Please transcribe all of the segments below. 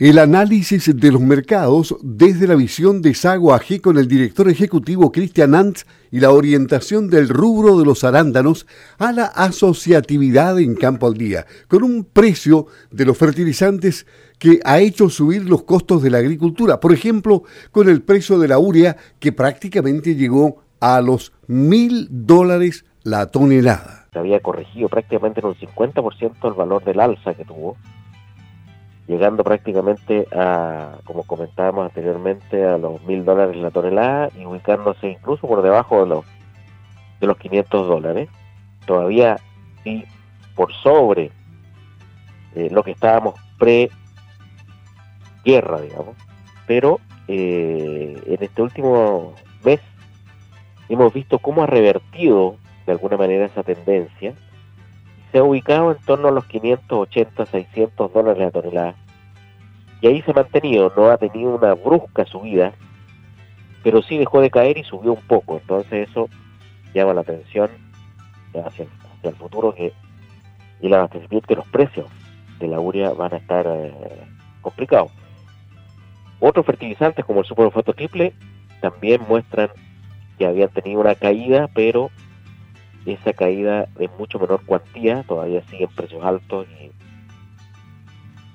El análisis de los mercados desde la visión de Sago AG con el director ejecutivo Cristian Antz y la orientación del rubro de los arándanos a la asociatividad en campo al día, con un precio de los fertilizantes que ha hecho subir los costos de la agricultura. Por ejemplo, con el precio de la urea que prácticamente llegó a los mil dólares la tonelada. Se había corregido prácticamente en un 50% el valor del alza que tuvo llegando prácticamente a, como comentábamos anteriormente, a los mil dólares la tonelada y ubicándose incluso por debajo de los, de los 500 dólares. Todavía y por sobre eh, lo que estábamos pre-guerra, digamos. Pero eh, en este último mes hemos visto cómo ha revertido de alguna manera esa tendencia se ha ubicado en torno a los 580, 600 dólares la tonelada. Y ahí se ha mantenido, no ha tenido una brusca subida, pero sí dejó de caer y subió un poco. Entonces eso llama la atención hacia, el futuro que y el abastecimiento de los precios de la urea van a estar eh, complicados. Otros fertilizantes como el superfosfato triple también muestran que habían tenido una caída, pero esa caída de mucho menor cuantía, todavía siguen precios altos y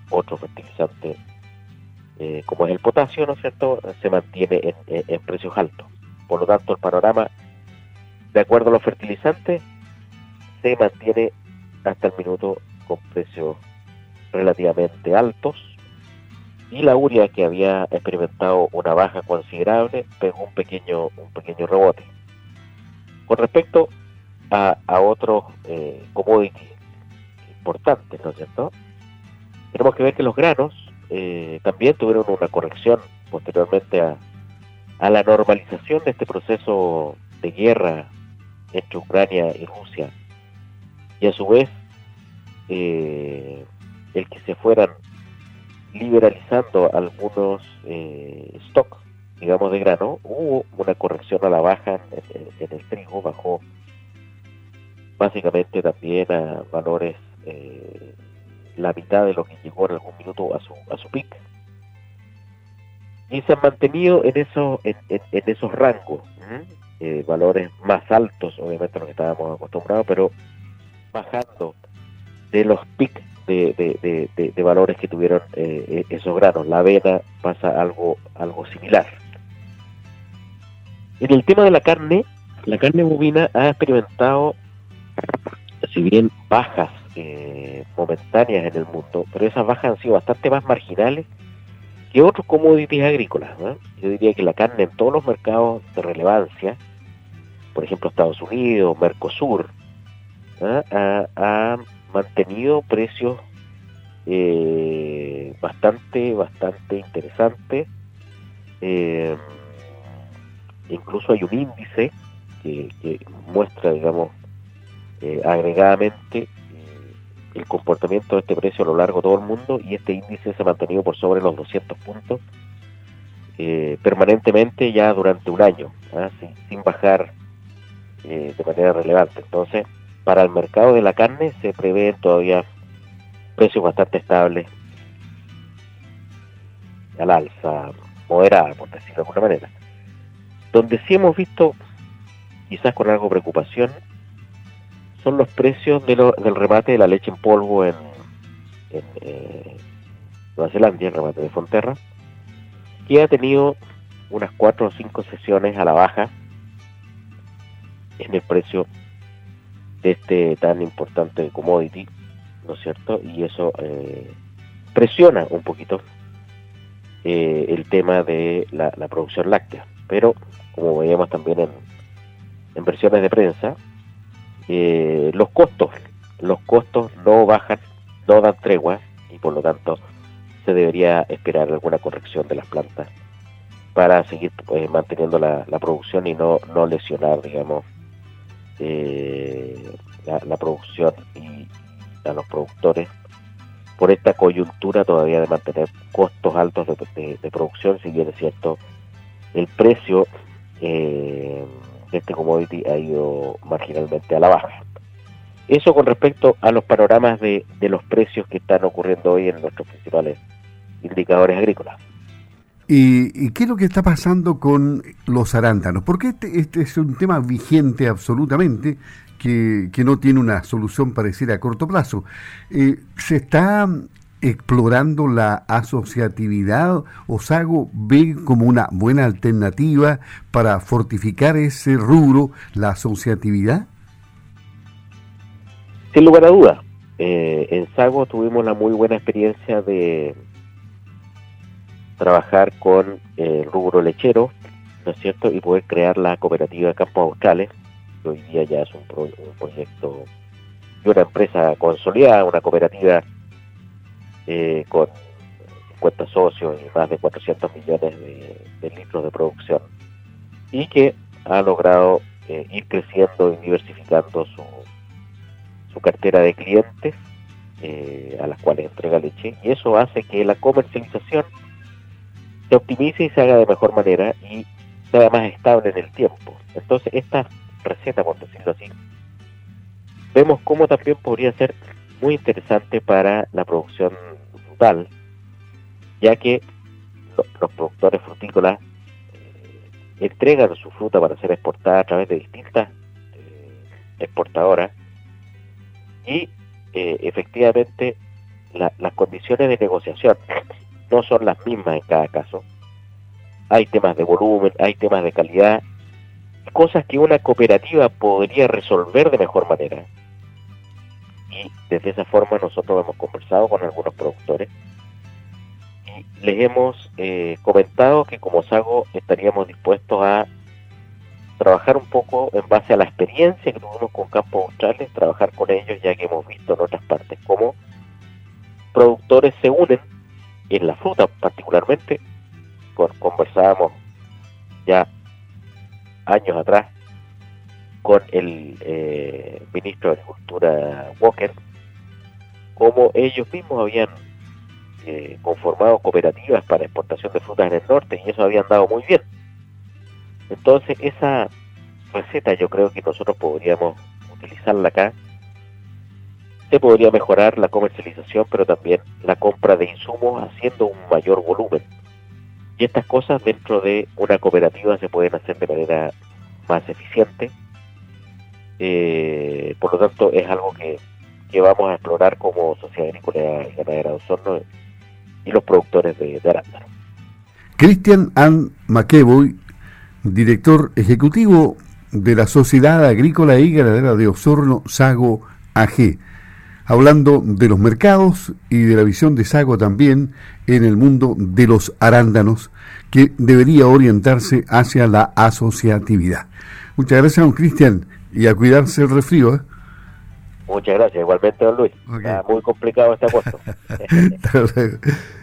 otro fertilizante eh, como es el potasio, ¿no es cierto?, se mantiene en, precios altos. Por lo tanto, el panorama, de acuerdo a los fertilizantes, se mantiene hasta el minuto con precios relativamente altos y la urea que había experimentado una baja considerable pegó un pequeño un pequeño rebote con respecto a, otros eh, commodities importantes, ¿no es cierto? Tenemos que ver que los granos eh, también tuvieron una corrección posteriormente a, a la normalización de este proceso de guerra entre Ucrania y Rusia. Y a su vez, eh, el que se fueran liberalizando algunos eh, stocks, digamos, de grano, hubo una corrección a la baja en, en el trigo, bajó básicamente también a valores eh, la mitad de lo que llegó en algún minuto a su, a su pic. Y se han mantenido en, esos en, esos rangos, eh, valores más altos, obviamente, a los que estábamos acostumbrados, pero bajando de los pics de, de, valores que tuvieron eh, esos granos. La avena pasa algo, algo similar. En el tema de la carne, la carne bovina ha experimentado si bien bajas eh, momentáneas en el mundo, pero esas bajas han sido bastante más marginales que otros commodities agrícolas. Yo diría que la carne en todos los mercados de relevancia, por ejemplo Estados Unidos, Mercosur, ha, mantenido precios eh, bastante, bastante interesantes. Eh, incluso hay un índice que, que muestra, digamos, eh, agregadamente eh, el comportamiento de este precio a lo largo de todo el mundo y este índice se ha mantenido por sobre los 200 puntos eh, permanentemente ya durante un año, ¿ah? sin, bajar de manera relevante. Entonces, para el mercado de la carne se prevén todavía precios bastante estables al alza, moderada, por decirlo de alguna manera. Donde sí hemos visto, quizás con algo de preocupación, son los precios de del remate de la leche en polvo en, eh, Nueva Zelanda, el remate de Fonterra, que ha tenido unas cuatro o cinco sesiones a la baja en el precio de este tan importante commodity, ¿no es cierto? Y eso eh, presiona un poquito eh, el tema de la, producción láctea. Pero, como veíamos también en, en versiones de prensa, eh, los costos, los costos no bajan, no dan tregua y por lo tanto se debería esperar alguna corrección de las plantas para seguir eh, manteniendo la, producción y no, no lesionar, digamos, eh, la, producción y a los productores. Por esta coyuntura todavía de mantener costos altos de, producción, si bien es cierto, el precio este commodity ha ido marginalmente a la baja. Eso con respecto a los panoramas de, los precios que están ocurriendo hoy en nuestros principales indicadores agrícolas. ¿Y, qué es lo que está pasando con los arándanos? Porque este, este es un tema vigente absolutamente, que, no tiene una solución parecida a corto plazo. Eh, ¿Se está explorando la asociatividad? ¿Osago ve como una buena alternativa para fortificar ese rubro, la asociatividad? Sin lugar a dudas. Eh, en Sago tuvimos la muy buena experiencia de trabajar con el rubro lechero, ¿no es cierto? Y poder crear la cooperativa Campos Australes, que hoy día ya es un, proyecto de una empresa consolidada, una cooperativa eh, con 50 socios y más de 400 millones de, litros de producción, y que ha logrado eh, ir creciendo y diversificando su, su cartera de clientes eh, a las cuales entrega leche, y eso hace que la comercialización se optimice y se haga de mejor manera y sea más estable en el tiempo. Entonces, esta receta, por decirlo así, vemos cómo también podría ser muy interesante para la producción frutal, ya que los productores frutícolas eh, entregan su fruta para ser exportada a través de distintas eh, exportadoras y eh, efectivamente las condiciones de negociación no son las mismas en cada caso. Hay temas de volumen, hay temas de calidad, cosas que una cooperativa podría resolver de mejor manera. Y desde esa forma nosotros hemos conversado con algunos productores. Y les hemos eh, comentado que como Sago estaríamos dispuestos a trabajar un poco en base a la experiencia que tuvimos con Campos Australes, trabajar con ellos ya que hemos visto en otras partes cómo productores se unen en la fruta particularmente, conversábamos ya años atrás con el eh, ministro de Agricultura Walker, como ellos mismos habían eh, conformado cooperativas para exportación de frutas en el norte y eso había andado muy bien. Entonces esa receta yo creo que nosotros podríamos utilizarla acá se podría mejorar la comercialización, pero también la compra de insumos haciendo un mayor volumen. Y estas cosas dentro de una cooperativa se pueden hacer de manera más eficiente. Eh, por lo tanto, es algo que, vamos a explorar como Sociedad Agrícola y Ganadera de Osorno y los productores de, de arándano. Cristian Ann McEvoy, director ejecutivo de la Sociedad Agrícola y Ganadera de Osorno, Sago AG hablando de los mercados y de la visión de Sago también en el mundo de los arándanos, que debería orientarse hacia la asociatividad. Muchas gracias, don Cristian, y a cuidarse el resfrío. ¿eh? Muchas gracias, igualmente, don Luis. Está muy complicado este agosto.